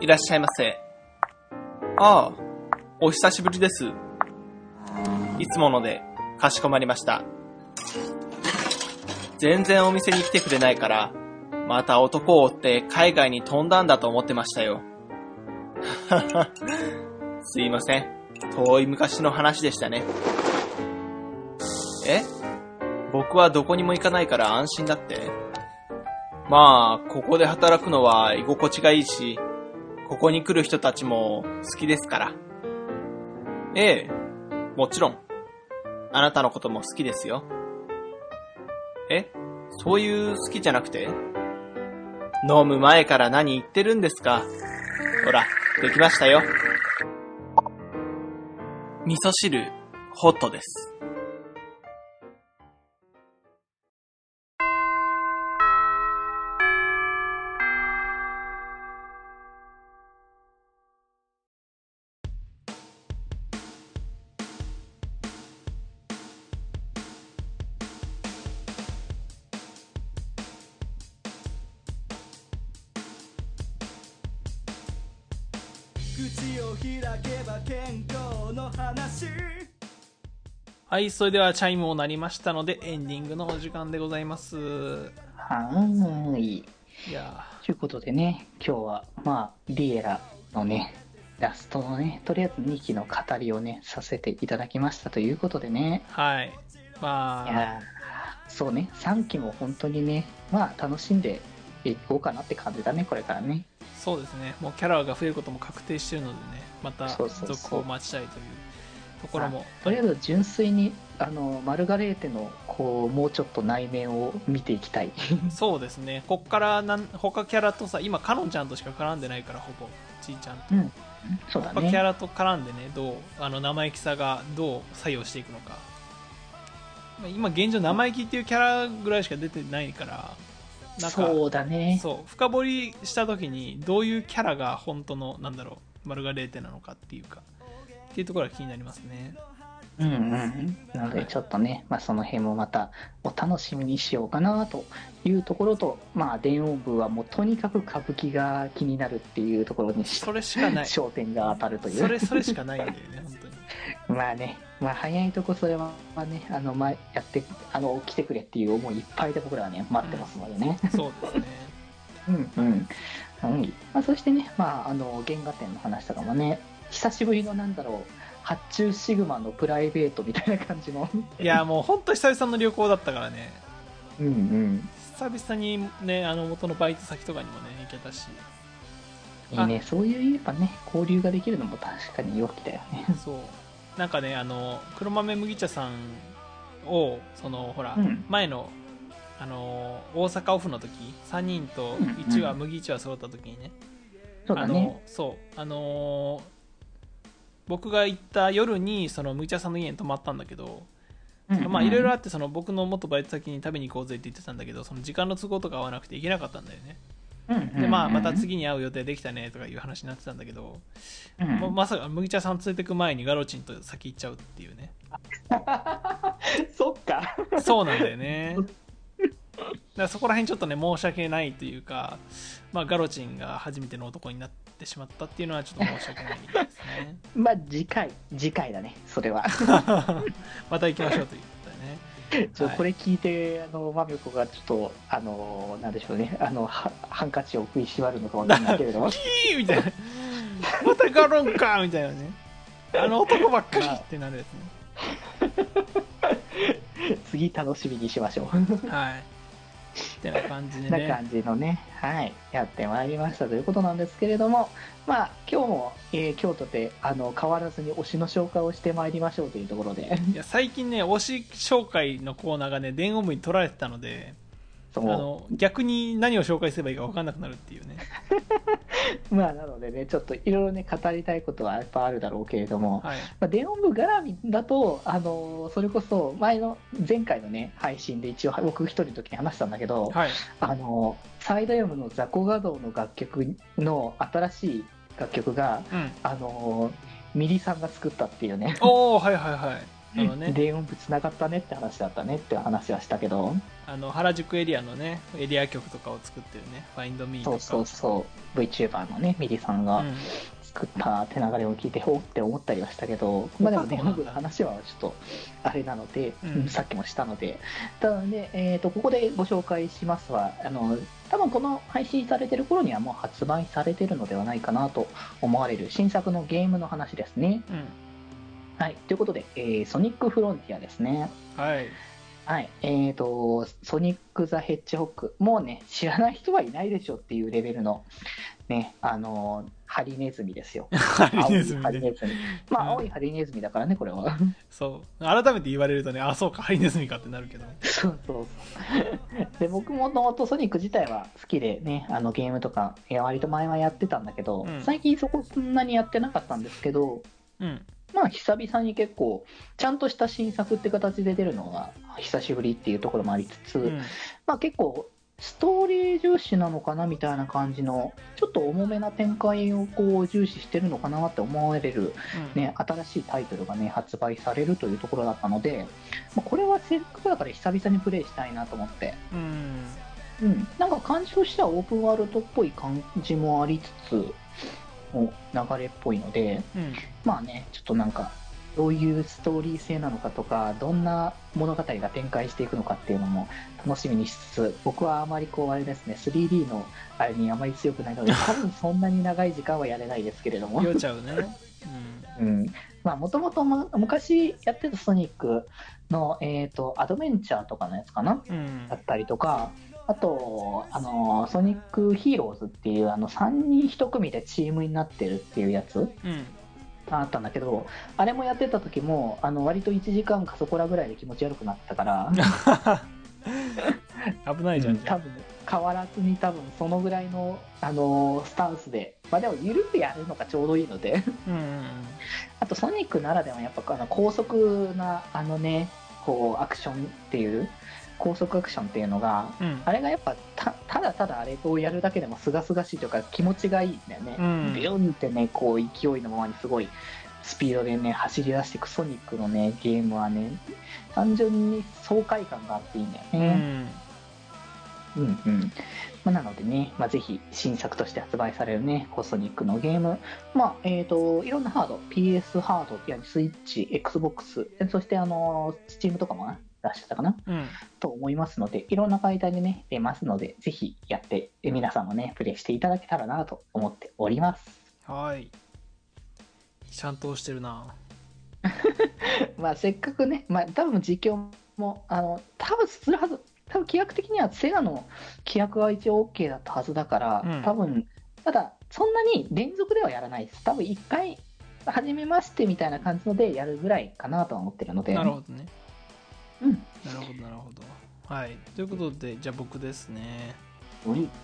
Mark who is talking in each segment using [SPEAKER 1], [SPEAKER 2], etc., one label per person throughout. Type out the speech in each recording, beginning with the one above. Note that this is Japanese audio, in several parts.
[SPEAKER 1] いらっしゃいませ。ああ、お久しぶりです。いつもので、かしこまりました。全然お店に来てくれないから、また男を追って海外に飛んだんだと思ってましたよ。すいません。遠い昔の話でしたね。え？僕はどこにも行かないから安心だってまあ、ここで働くのは居心地がいいし、ここに来る人たちも好きですから。ええ、もちろん。あなたのことも好きですよ。えそういう好きじゃなくて飲む前から何言ってるんですか？ほら、できましたよ。味噌汁、ホットです。
[SPEAKER 2] 口を開けば健康の話
[SPEAKER 1] はい、それではチャイムも鳴りましたので、エンディングのお時間でございます。
[SPEAKER 3] はーい。
[SPEAKER 1] いや
[SPEAKER 3] ということでね、今日は、まあ、リエラのね、ラストのね、とりあえず2期の語りをね、させていただきましたということでね、
[SPEAKER 1] ーはい。まあ、
[SPEAKER 3] いやーそうね、3期も本当にね、まあ、楽しんでいこうかなって感じだね、これからね。
[SPEAKER 1] そうですね。もうキャラが増えることも確定してるのでね、また続行を待ちたいというところも。
[SPEAKER 3] とりあえず純粋に、あの、マルガレーテの、こう、もうちょっと内面を見ていきたい。
[SPEAKER 1] そうですね。こっからなん、他キャラとさ、今、カノンちゃんとしか絡んでないから、ほぼ、ちいちゃんと。
[SPEAKER 3] うん。そうだ
[SPEAKER 1] 他キャ
[SPEAKER 3] ね。
[SPEAKER 1] ラと絡んでね、どう、あの、生意気さがどう作用していくのか。まあ今、現状、生意気っていうキャラぐらいしか出てないから、なんか、
[SPEAKER 3] そうだね。
[SPEAKER 1] そう深掘りした時にどういうキャラが本当のなんだろうマルガレーテなのかっていうかっていうところが気になりますね
[SPEAKER 3] うんうん。なので、ちょっとね、まあ、その辺もまたお楽しみにしようかなというところと、まあ、電音部はもうとにかく歌舞伎が気になるっていうところにし
[SPEAKER 1] それしかないそ
[SPEAKER 3] 焦点が当たるという。
[SPEAKER 1] れそれしかないんだよね本当に
[SPEAKER 3] まあね、まあ、早いとこそれはね、あの、まあ、やって、あの、来てくれっていう思いいっぱいで僕らはね、待ってますのでね。
[SPEAKER 1] そうですね
[SPEAKER 3] うんうん。うんまあ、そしてね、まあ、あの、原画展の話とかもね、久しぶりのなんだろう、発注シグマのプライベートみたいな感じの。
[SPEAKER 1] いやもう本当久々の旅行だったからね
[SPEAKER 3] うんうん。
[SPEAKER 1] 久々にねあの元のバイト先とかにもね行けたし
[SPEAKER 3] いいね、そういうやっぱね、交流ができるのも確かに良きだよね。
[SPEAKER 1] そうなんかねあの黒豆麦茶さんをそのほら、
[SPEAKER 3] うん。
[SPEAKER 1] 前のあの大阪オフの時3人と
[SPEAKER 3] うんうん。
[SPEAKER 1] 1話、麦茶揃った時にねあ
[SPEAKER 3] そうだね。
[SPEAKER 1] のそうあのー僕が行った夜にその麦茶さんの家に泊まったんだけど、
[SPEAKER 3] うんうん。
[SPEAKER 1] まあいろいろあってその僕の元バイト先に食べに行こうぜって言ってたんだけどその時間の都合とか合わなくて行けなかったんだよね。
[SPEAKER 3] うんうんうん
[SPEAKER 1] でまあまた次に会う予定できたねとかいう話になってたんだけど、
[SPEAKER 3] うん。
[SPEAKER 1] ままさか麦茶さん連れてく前にガロチンと先行っちゃうっていうね。
[SPEAKER 3] そっか。
[SPEAKER 1] そうなんだよね。だからそこら辺ちょっとね申し訳ないというか、まあ、ガロチンが初めての男になってしまったっていうのはちょっと申し訳ないですね。
[SPEAKER 3] まあ、次回、次回だね、それは。
[SPEAKER 1] また行きましょうということでね。はい
[SPEAKER 3] ちょこれ聞いて、あの、まみこがちょっと、あの、なんでしょうね、あの、はハンカチを食いしばるのかわかんないけれども。
[SPEAKER 1] キーみたいな。またガロンかみたいなね。あの男ばっかりってなるやつね。
[SPEAKER 3] 次楽しみにしましょう。
[SPEAKER 1] はい。ってな感じでね。
[SPEAKER 3] な感じのね、はい、やってまいりましたということなんですけれども、まあ、今日も、えー京都で、あの、変わらずに推しの紹介をしてまいりましょうというところで、
[SPEAKER 1] いや最近ね推し紹介のコーナーがね電音部に取られてたのであの逆に何を紹介すればいいか分かんなくなるっていうね。
[SPEAKER 3] まあ、なのでね、ちょっといろいろね、語りたいことはやっぱあるだろうけれども、
[SPEAKER 1] はい。
[SPEAKER 3] まあ、電音部絡みだと、あのそれこそ前の前回のね配信で一応僕一人の時に話したんだけど、
[SPEAKER 1] はい。
[SPEAKER 3] あのサイダイムの雑魚画像の楽曲の新しい楽曲が
[SPEAKER 1] うん。
[SPEAKER 3] あのミリさんが作ったっていうね。
[SPEAKER 1] おおはいはいはいそのね、
[SPEAKER 3] 電音部つながったねって話だったねって話はしたけど、
[SPEAKER 1] あの、原宿エリアのね、エリア曲とかを作ってるね、Find Me とか。
[SPEAKER 3] そうそうそう。VTuber のねミリさんが
[SPEAKER 1] うん。
[SPEAKER 3] 作った手流れを聞いてほうって思ったりはしたけど、まあでも電音部の話はちょっとあれなので、
[SPEAKER 1] うん。
[SPEAKER 3] さっきもしたので。ただね、えー、とここでご紹介しますはあの多分この配信されてる頃にはもう発売されてるのではないかなと思われる新作のゲームの話ですね。
[SPEAKER 1] うん。
[SPEAKER 3] はい、ということで、えーソニックフロンティアですね。
[SPEAKER 1] はい。
[SPEAKER 3] はい、えーと、ソニック・ザ・ヘッジホック、もうね、知らない人はいないでしょっていうレベルの、ね、あのーハリネズミですよ。
[SPEAKER 1] ハリネズミ
[SPEAKER 3] ハリネズミ。まあ、
[SPEAKER 1] うん
[SPEAKER 3] 青いハリネズミだからね、これは。
[SPEAKER 1] そう。改めて言われるとね、あ、そうか、ハリネズミかってなるけど。
[SPEAKER 3] そうそうそう。で、僕もともとソニック自体は好きでね、あのゲームとか、いや割と前はやってたんだけど、
[SPEAKER 1] うん
[SPEAKER 3] 最近そこそんなにやってなかったんですけど、
[SPEAKER 1] うん。
[SPEAKER 3] まあ久々に結構、ちゃんとした新作って形で出るのが久しぶりっていうところもありつつ、
[SPEAKER 1] うん。
[SPEAKER 3] まあ結構、ストーリー重視なのかなみたいな感じの、ちょっと重めな展開をこう重視してるのかなって思われる、
[SPEAKER 1] うん。
[SPEAKER 3] ね、新しいタイトルがね、発売されるというところだったので、まあこれはせっかくだから久々にプレイしたいなと思って、
[SPEAKER 1] うん。
[SPEAKER 3] うん、なんか感じとしてはオープンワールドっぽい感じもありつつ、お流れっぽいので、
[SPEAKER 1] うん。
[SPEAKER 3] まあね、ちょっとなんか、どういうストーリー性なのかとか、どんな物語が展開していくのかっていうのも楽しみにしつつ、僕はあまりこう、あれですね、3D のあれにあまり強くないので、多分そんなに長い時間はやれないですけれども、
[SPEAKER 1] 酔っちゃうね。
[SPEAKER 3] うん。まあ、もともと昔やってたソニックの、えっ、と、アドベンチャーとかのやつかな？
[SPEAKER 1] うん。うん
[SPEAKER 3] だ。ったりとか、あと、あの、ソニックヒーローズっていう、あの、3人1組でチームになってるっていうやつ
[SPEAKER 1] うん。
[SPEAKER 3] あったんだけど、あれもやってた時も、あの、割と1時間かそこらぐらいで気持ち悪くなったから、
[SPEAKER 1] 危ないじゃん。
[SPEAKER 3] 多分、変わらずに多分そのぐらいの、あの、スタンスで、まあでも、ゆるくやるのがちょうどいいので、
[SPEAKER 1] うん
[SPEAKER 3] あとソニックならではやっぱあの高速な、あのね、こう、アクションっていう、高速アクションっていうのが、
[SPEAKER 1] うん。うん。
[SPEAKER 3] あれがやっぱたただただあれをやるだけでもすがすがしいというか気持ちがいいんだよね。
[SPEAKER 1] うん
[SPEAKER 3] ビュンってね、こう勢いのままにすごいスピードでね、走り出していくソニックのね、ゲームはね、単純に爽快感があっていいんだよ
[SPEAKER 1] う
[SPEAKER 3] ね。
[SPEAKER 1] ん。
[SPEAKER 3] うんうん。まあ、なのでね、まあ、ぜひ新作として発売されるね、コソニックのゲーム、まあ、えっ、と、いろんなハード、PS ハード、スイッチ、Xbox、そしてあの、Steam とかもな出してたかな？
[SPEAKER 1] うん。
[SPEAKER 3] と思いますので、いろんな媒体でね、出ますので、ぜひやって、え皆さんもね、プレイしていただけたらなと思っております。
[SPEAKER 1] はい。ちゃんと押してるな。
[SPEAKER 3] まあ、せっかくね、まあ、多分実況も、あの、多分するはず、多分規約的にはセガの規約は一応 OK だったはずだから、
[SPEAKER 1] うん
[SPEAKER 3] 多分、ただ、そんなに連続ではやらないです。多分一回、初めましてみたいな感じのでやるぐらいかなとは思ってるので。
[SPEAKER 1] なるほどね。
[SPEAKER 3] うん。
[SPEAKER 1] なるほど、なるほど。はい。ということで、じゃあ僕ですね。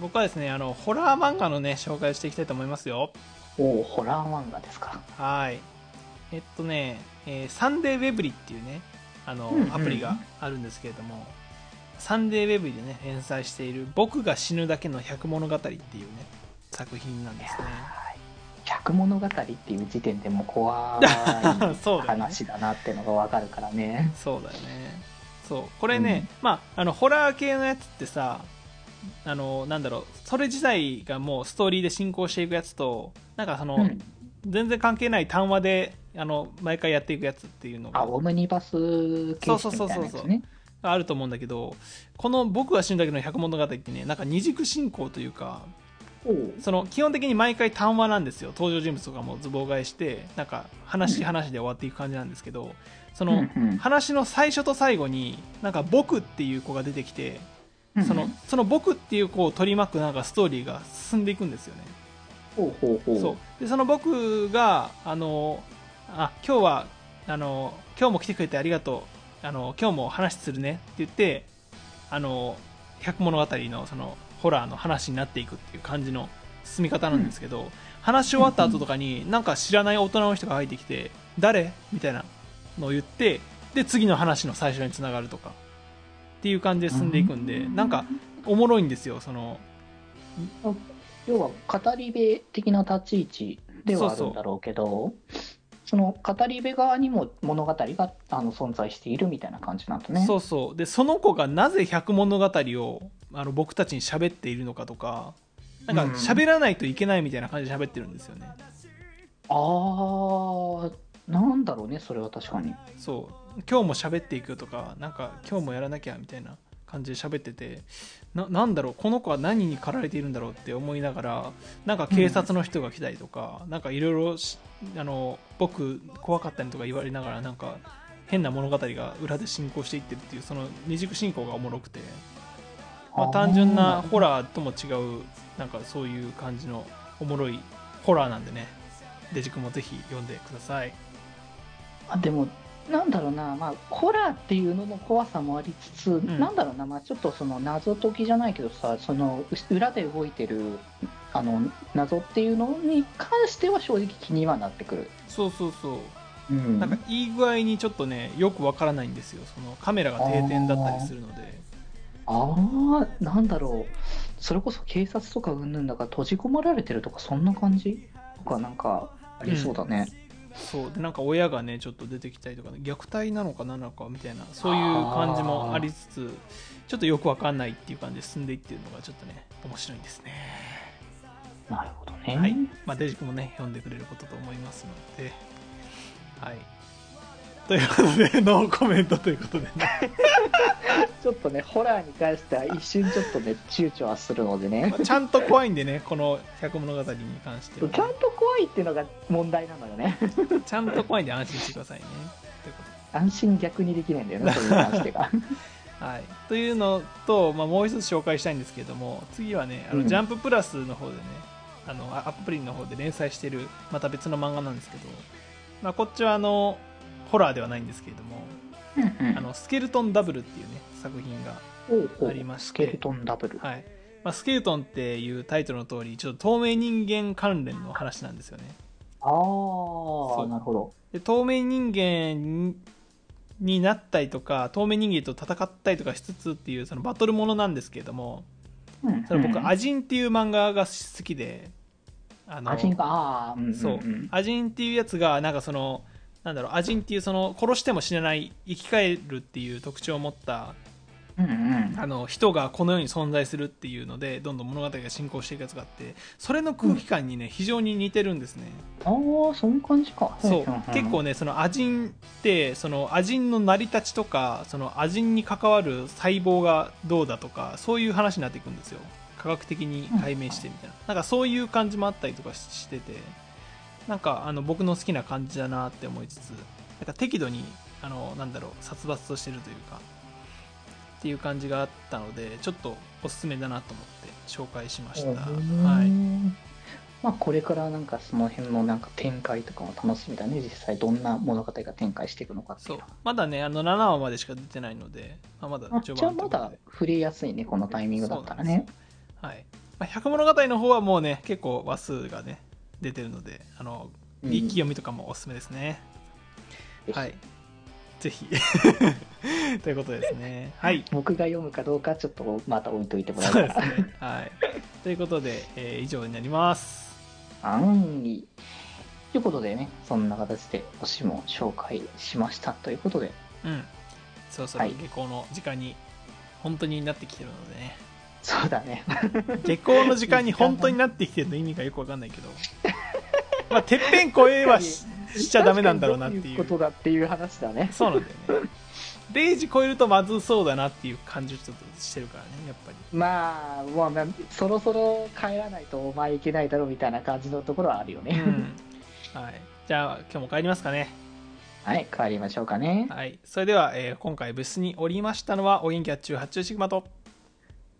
[SPEAKER 1] 僕はですね、あの、ホラー漫画のね、紹介をしていきたいと思いますよ。
[SPEAKER 3] おーホラー漫画ですか。
[SPEAKER 1] はい。えっとね、えーサンデーウェブリっていうね、あの、
[SPEAKER 3] うんうん
[SPEAKER 1] アプリがあるんですけれども、サンデーウェブリでね、連載している、僕が死ぬだけの百物語っていうね、作品なんですね。
[SPEAKER 3] はい百物語っていう時点でもう怖い 話だなっていうのがわかるからね。
[SPEAKER 1] そうだよね。そう。これね、まあ、あの、ホラー系のやつってさ、あの、なんだろう、それ自体がもうストーリーで進行していくやつと、なんかその、
[SPEAKER 3] うん
[SPEAKER 1] 全然関係ない単話で、あの、毎回やっていくやつっていうのが
[SPEAKER 3] あ、オムニバス形式みたいなやつね。
[SPEAKER 1] あると思うんだけど、この僕が死んだけど百物語ってね、なんか二軸進行というか、その基本的に毎回単話なんですよ。登場人物とかもズボ替えして、なんか話話で終わっていく感じなんですけど、その、
[SPEAKER 3] うんうん
[SPEAKER 1] 話の最初と最後に、なんか僕っていう子が出てきて、その、その僕っていう子を取り巻くなんかストーリーが進んでいくんですよね。
[SPEAKER 3] ほうほうほう。
[SPEAKER 1] そう。で、その僕が、あの、あ、今日は、あの、今日も来てくれてありがとう。あの、今日も話するねって言って、あの、百物語のその、ホラーの話になっていくっていう感じの進み方なんですけど、話し終わった後とかに、なんか知らない大人の人が入ってきて、誰？みたいなのを言って、で、次の話の最初につながるとか、っていう感じで進んでいくんで、なんか、おもろいんですよ、その、
[SPEAKER 3] 要は語り部的な立ち位置ではあるんだろうけど、その語り部側にも物語があの存在しているみたいな感じなんだね。
[SPEAKER 1] そうそう。でその子がなぜ百物語をあの僕たちに喋っているのかとかなんか
[SPEAKER 3] うん。
[SPEAKER 1] 喋らないといけないみたいな感じで喋ってるんですよね、
[SPEAKER 3] あー、なんだろうね、それは確かに。
[SPEAKER 1] そう。今日も喋っていくとかなんか今日もやらなきゃみたいな感じで喋っててななんだろうこの子は何に駆られているんだろうって思いながらなんか警察の人が来たりとか、なんかいろいろしあの僕怖かったりとか言われながらなんか変な物語が裏で進行していってるっていうその二軸進行がおもろくて、まあ、単純なホラーとも違うなんかそういう感じのおもろいホラーなんでね。デジ君もぜひ読んでください
[SPEAKER 3] あでも、なんだろうな、まあ、ホラーっていうのの怖さもありつつ、
[SPEAKER 1] ん。
[SPEAKER 3] なんだろうな、まあ、ちょっとその謎解きじゃないけどさ、そのう裏で動いてるあの謎っていうのに関しては正直気にはなってくる。
[SPEAKER 1] そうそうそう。
[SPEAKER 3] うん。
[SPEAKER 1] なんかいい具合にちょっとねよくわからないんですよ。そのカメラが定点だったりするので。
[SPEAKER 3] ああ、なんだろう、それこそ警察とかうんぬんだから閉じ込まられてるとか、そんな感じとか、なんかありそうだね。
[SPEAKER 1] そう。でなんか親がねちょっと出てきたりとか、ね、虐待なのかなのかみたいなそういう感じもありつつちょっとよくわかんないっていう感じで進んでいってるのがちょっとね面白いんですね。
[SPEAKER 3] なるほどね。
[SPEAKER 1] はい。まあデジ君もね読んでくれることと思いますので。はいということでノーコメントということでね
[SPEAKER 3] ちょっとね、ホラーに関しては一瞬ちょっとね、躊躇はするのでね。
[SPEAKER 1] ちゃんと怖いんでねこの百物語に関してはね、
[SPEAKER 3] ちゃんと怖いっていうのが問題なのよね。
[SPEAKER 1] ちゃんと怖いんで安心してくださいね
[SPEAKER 3] 安心逆にできないんだよね、それに関してが。
[SPEAKER 1] はい、というのと、まあ、もう一つ紹介したいんですけれども次はねあの、
[SPEAKER 3] うん
[SPEAKER 1] ジャンププラスの方でねあのあアプリの方で連載してるまた別の漫画なんですけど、まあ、こっちはあのホラーではないんですけれども「あのスケルトンダブル」っていうね作品が、ありまして
[SPEAKER 3] スケルトンダブル。
[SPEAKER 1] はい。まあ、スケルトンっていうタイトルの通りちょっと透明人間関連の話なんですよね。
[SPEAKER 3] ああ、
[SPEAKER 1] う。
[SPEAKER 3] なるほど。
[SPEAKER 1] で透明人間になったりとか透明人間と戦ったりとかしつつっていうそのバトルものなんですけれども
[SPEAKER 3] うん。
[SPEAKER 1] それ僕、
[SPEAKER 3] うん。
[SPEAKER 1] アジンっていう漫画が好きで、あの
[SPEAKER 3] アジンが、ああ、うんうんうん。
[SPEAKER 1] そう、アジンっていうやつが、なんかその、なんだろう、アジンっていうその、殺しても死なない、生き返るっていう特徴を持った、
[SPEAKER 3] うんうん。
[SPEAKER 1] あの、人がこの世に存在するっていうので、どんどん物語が進行していくやつがあって、それの空気感にね、非常に似てるんですね。
[SPEAKER 3] ああ、そういう感じか。
[SPEAKER 1] そう
[SPEAKER 3] うんうん、
[SPEAKER 1] 結構ね、そのアジンって、そのアジンの成り立ちとか、そのアジンに関わる細胞がどうだとか、そういう話になっていくんですよ。科学的に解明してみたいな。なんかそういう感じもあったりとかししてて、なんかあの僕の好きな感じだなって思いつつ、なんか適度に、あの、なんだろう、殺伐としてるというか、っていう感じがあったので、ちょっとおすすめだなと思って紹介しました。はい。
[SPEAKER 3] まあ、これからなんかその辺のなんか展開とかも楽しみだね、実際どんな物語が展開していくのかってい
[SPEAKER 1] そう。まだね、あの7話までしか出てないので、まあ、まだ
[SPEAKER 3] あ
[SPEAKER 1] 序
[SPEAKER 3] じゃあまだ触れやすいね、このタイミングだったらね。
[SPEAKER 1] はい。まあ、百物語の方はもうね、結構話数がね、出てるので、あの、
[SPEAKER 3] うん
[SPEAKER 1] 一気読みとかもおすすめですね。
[SPEAKER 3] ぜひ
[SPEAKER 1] はい。ぜひ。ということですね。はい。
[SPEAKER 3] 僕が読むかどうかちょっとまた置いといてもらえ
[SPEAKER 1] そう
[SPEAKER 3] たら。
[SPEAKER 1] ですね。はい。ということで、えー以上になります。
[SPEAKER 3] はい。ということでね、そんな形で推しも紹介しましたということで、
[SPEAKER 1] うん。そろそろ
[SPEAKER 3] はい
[SPEAKER 1] 下校の時間に、本当になってきてるのでね。
[SPEAKER 3] そうだね。
[SPEAKER 1] 下校の時間に本当になってきてるの意味がよくわかんないけど。まあ、てっぺん越えはししちゃダメなんだろうなってい
[SPEAKER 3] う。いうことだっていう話だね。
[SPEAKER 1] そうなんだよね。0時超えるとまずそうだなっていう感じをちょっとしてるからね、やっぱり。
[SPEAKER 3] まあ、もうなそろそろ帰らないとお前いけないだろうみたいな感じのところはあるよね。
[SPEAKER 1] うん。はい。じゃあ、今日も帰りますかね。
[SPEAKER 3] はい、帰りましょうかね。
[SPEAKER 1] はい。それでは、えー今回部室におりましたのは、お元気あっちゅう発注シグマと、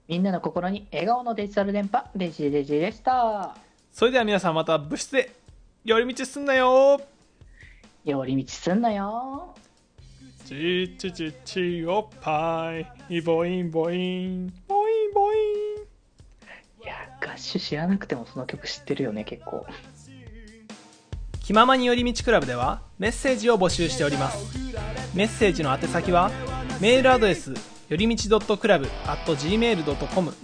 [SPEAKER 3] みんなの心に笑顔のデジタル電波、デジデジでした。
[SPEAKER 1] それでは皆さんまた部室で、寄り道すんなよ
[SPEAKER 3] 寄り道すんなよ。
[SPEAKER 1] チーチチチおっぱい、ボインボイン、ボインボイン。
[SPEAKER 3] いや、合手知らなくてもその曲知ってるよね、結構。
[SPEAKER 1] 気ままに寄り道クラブではメッセージを募集しておりますメッセージの宛先はメールアドレスよりみち .club.gmail.com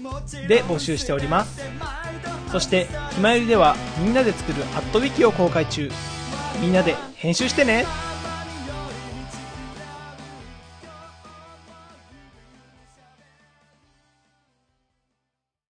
[SPEAKER 1] で募集しております。そして「ひまより」ではみんなで作るアットウィキを公開中。みんなで編集してね。